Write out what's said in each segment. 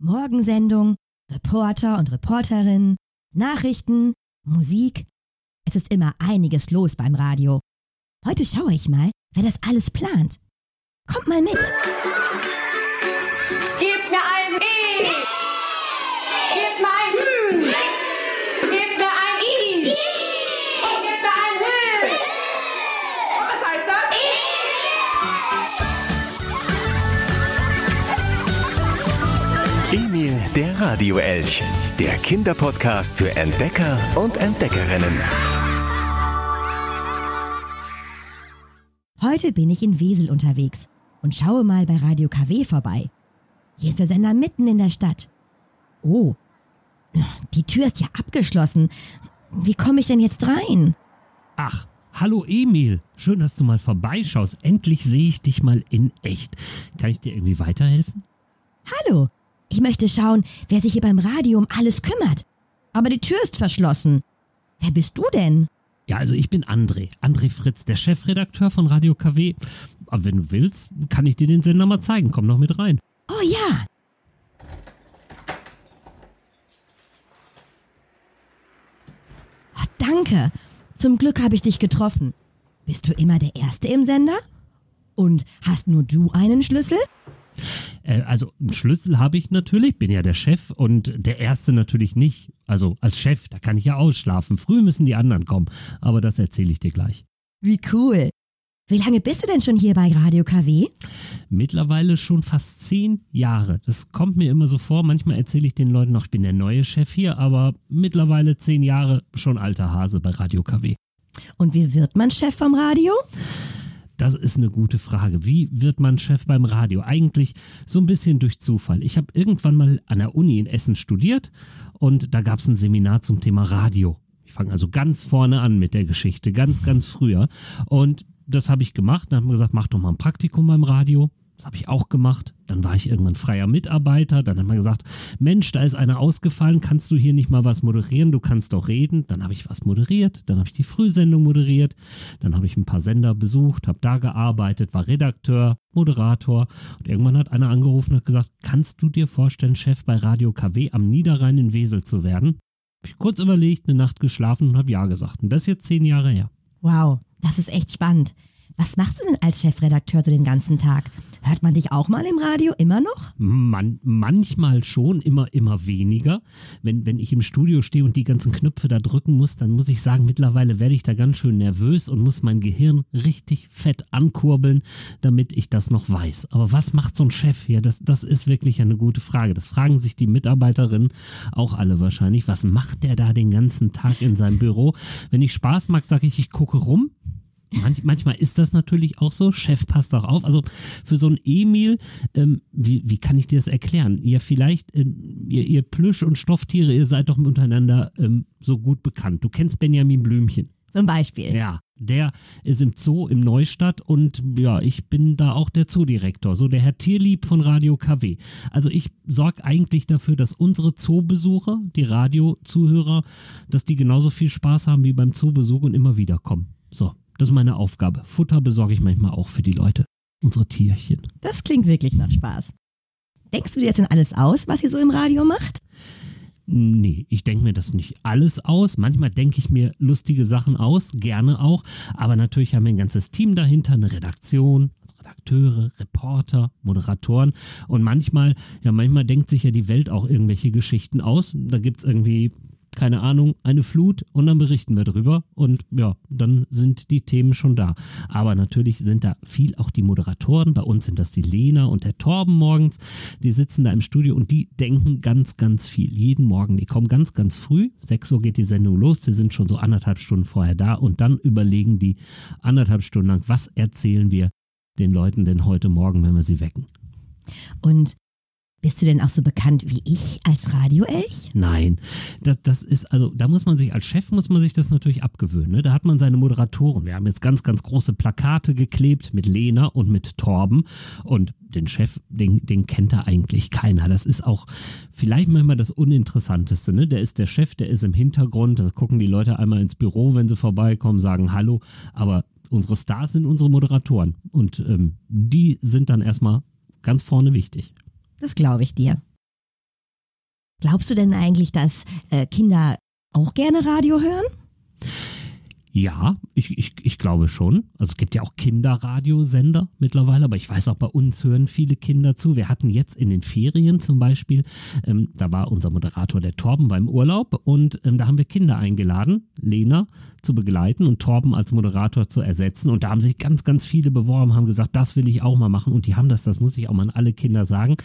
Morgensendung, Reporter und Reporterinnen, Nachrichten, Musik. Es ist immer einiges los beim Radio. Heute schaue ich mal, wer das alles plant. Kommt mal mit. Emil, der Radioelch. Der Kinderpodcast für Entdecker und Entdeckerinnen. Heute bin ich in Wesel unterwegs und schaue mal bei Radio KW vorbei. Hier ist der Sender mitten in der Stadt. Oh, die Tür ist ja abgeschlossen. Wie komme ich denn jetzt rein? Ach, hallo Emil. Schön, dass du mal vorbeischaust. Endlich sehe ich dich mal in echt. Kann ich dir irgendwie weiterhelfen? Hallo, ich möchte schauen, wer sich hier beim Radio um alles kümmert. Aber die Tür ist verschlossen. Wer bist du denn? Ja, also ich bin André. André Fritz, der Chefredakteur von Radio KW. Aber wenn du willst, kann ich dir den Sender mal zeigen. Komm noch mit rein. Oh ja. Oh, danke. Zum Glück habe ich dich getroffen. Bist du immer der Erste im Sender? Und hast nur du einen Schlüssel? Äh, also einen Schlüssel habe ich natürlich, bin ja der Chef und der Erste natürlich nicht. Also als Chef, da kann ich ja ausschlafen. Früh müssen die anderen kommen. Aber das erzähle ich dir gleich. Wie cool. Wie lange bist du denn schon hier bei Radio KW? Mittlerweile schon fast zehn Jahre. Das kommt mir immer so vor. Manchmal erzähle ich den Leuten noch, ich bin der neue Chef hier, aber mittlerweile zehn Jahre schon alter Hase bei Radio KW. Und wie wird man Chef vom Radio? Das ist eine gute Frage. Wie wird man Chef beim Radio? Eigentlich so ein bisschen durch Zufall. Ich habe irgendwann mal an der Uni in Essen studiert und da gab es ein Seminar zum Thema Radio. Ich fange also ganz vorne an mit der Geschichte, ganz, ganz früher. Und das habe ich gemacht. Dann haben wir gesagt, mach doch mal ein Praktikum beim Radio. Das habe ich auch gemacht. Dann war ich irgendwann freier Mitarbeiter. Dann haben wir gesagt, Mensch, da ist einer ausgefallen. Kannst du hier nicht mal was moderieren? Du kannst doch reden. Dann habe ich was moderiert. Dann habe ich die Frühsendung moderiert. Dann habe ich ein paar Sender besucht, habe da gearbeitet, war Redakteur, Moderator. Und irgendwann hat einer angerufen und hat gesagt, kannst du dir vorstellen, Chef bei Radio KW am Niederrhein in Wesel zu werden? Habe ich kurz überlegt, eine Nacht geschlafen und habe ja gesagt. Und das ist jetzt zehn Jahre her. Wow, das ist echt spannend. Was machst du denn als Chefredakteur so den ganzen Tag? Hört man dich auch mal im Radio immer noch? Man, manchmal schon, immer, immer weniger. Wenn, wenn ich im Studio stehe und die ganzen Knöpfe da drücken muss, dann muss ich sagen, mittlerweile werde ich da ganz schön nervös und muss mein Gehirn richtig fett ankurbeln, damit ich das noch weiß. Aber was macht so ein Chef hier? Das, das ist wirklich eine gute Frage. Das fragen sich die Mitarbeiterinnen auch alle wahrscheinlich. Was macht der da den ganzen Tag in seinem Büro? Wenn ich Spaß mag, sage ich, ich gucke rum, Manch, manchmal ist das natürlich auch so. Chef, passt doch auf. Also für so ein Emil, ähm, wie, wie kann ich dir das erklären? Ihr vielleicht, ähm, ihr, ihr Plüsch- und Stofftiere, ihr seid doch miteinander ähm, so gut bekannt. Du kennst Benjamin Blümchen. Zum Beispiel. Ja, der ist im Zoo im Neustadt und ja, ich bin da auch der Zoodirektor, so der Herr Tierlieb von Radio KW. Also ich sorge eigentlich dafür, dass unsere Zoobesucher, die Radiozuhörer, dass die genauso viel Spaß haben wie beim Zoobesuch und immer wieder kommen. So, das ist meine Aufgabe. Futter besorge ich manchmal auch für die Leute. Unsere Tierchen. Das klingt wirklich nach Spaß. Denkst du dir jetzt denn alles aus, was ihr so im Radio macht? Nee, ich denke mir das nicht alles aus. Manchmal denke ich mir lustige Sachen aus, gerne auch. Aber natürlich haben wir ein ganzes Team dahinter, eine Redaktion, Redakteure, Reporter, Moderatoren. Und manchmal, ja, manchmal denkt sich ja die Welt auch irgendwelche Geschichten aus. Da gibt es irgendwie keine Ahnung, eine Flut und dann berichten wir drüber und ja, dann sind die Themen schon da. Aber natürlich sind da viel auch die Moderatoren. Bei uns sind das die Lena und der Torben morgens. Die sitzen da im Studio und die denken ganz, ganz viel. Jeden Morgen. Die kommen ganz, ganz früh. 6 Uhr geht die Sendung los. Sie sind schon so anderthalb Stunden vorher da und dann überlegen die anderthalb Stunden lang, was erzählen wir den Leuten denn heute Morgen, wenn wir sie wecken. Und bist du denn auch so bekannt wie ich als Radioelch? Nein, das, das ist, also da muss man sich, als Chef muss man sich das natürlich abgewöhnen. Ne? Da hat man seine Moderatoren. Wir haben jetzt ganz, ganz große Plakate geklebt mit Lena und mit Torben. Und den Chef, den, den kennt da eigentlich keiner. Das ist auch vielleicht manchmal das Uninteressanteste. Ne? Der ist der Chef, der ist im Hintergrund. Da gucken die Leute einmal ins Büro, wenn sie vorbeikommen, sagen Hallo. Aber unsere Stars sind unsere Moderatoren. Und ähm, die sind dann erstmal ganz vorne wichtig. Das glaube ich dir. Glaubst du denn eigentlich, dass äh, Kinder auch gerne Radio hören? Ja, ich, ich, ich glaube schon. Also es gibt ja auch Kinderradiosender mittlerweile, aber ich weiß auch bei uns hören viele Kinder zu. Wir hatten jetzt in den Ferien zum Beispiel, ähm, da war unser Moderator der Torben beim Urlaub und ähm, da haben wir Kinder eingeladen, Lena zu begleiten und Torben als Moderator zu ersetzen. Und da haben sich ganz, ganz viele beworben, haben gesagt, das will ich auch mal machen. Und die haben das, das muss ich auch mal an alle Kinder sagen,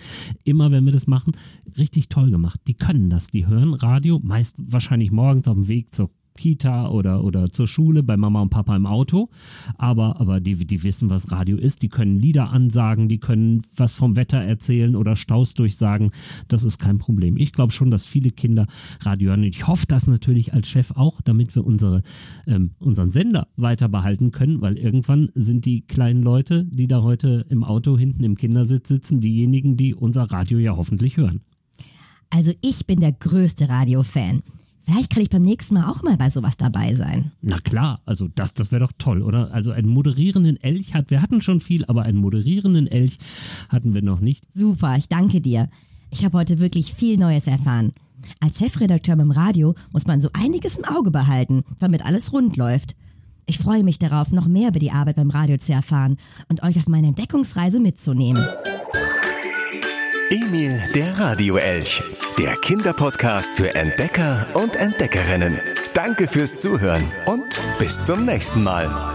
immer wenn wir das machen, richtig toll gemacht. Die können das, die hören Radio, meist wahrscheinlich morgens auf dem Weg zur Kita oder, oder zur Schule bei Mama und Papa im Auto. Aber, aber die, die wissen, was Radio ist. Die können Lieder ansagen, die können was vom Wetter erzählen oder Staus durchsagen. Das ist kein Problem. Ich glaube schon, dass viele Kinder Radio hören. Ich hoffe das natürlich als Chef auch, damit wir unsere, ähm, unseren Sender weiter behalten können, weil irgendwann sind die kleinen Leute, die da heute im Auto hinten im Kindersitz sitzen, diejenigen, die unser Radio ja hoffentlich hören. Also ich bin der größte Radiofan. Vielleicht kann ich beim nächsten Mal auch mal bei sowas dabei sein. Na klar, also das, das wäre doch toll, oder? Also einen moderierenden Elch hat, wir hatten schon viel, aber einen moderierenden Elch hatten wir noch nicht. Super, ich danke dir. Ich habe heute wirklich viel Neues erfahren. Als Chefredakteur beim Radio muss man so einiges im Auge behalten, damit alles rund läuft. Ich freue mich darauf, noch mehr über die Arbeit beim Radio zu erfahren und euch auf meine Entdeckungsreise mitzunehmen. Emil, der Radioelch. Der Kinderpodcast für Entdecker und Entdeckerinnen. Danke fürs Zuhören und bis zum nächsten Mal.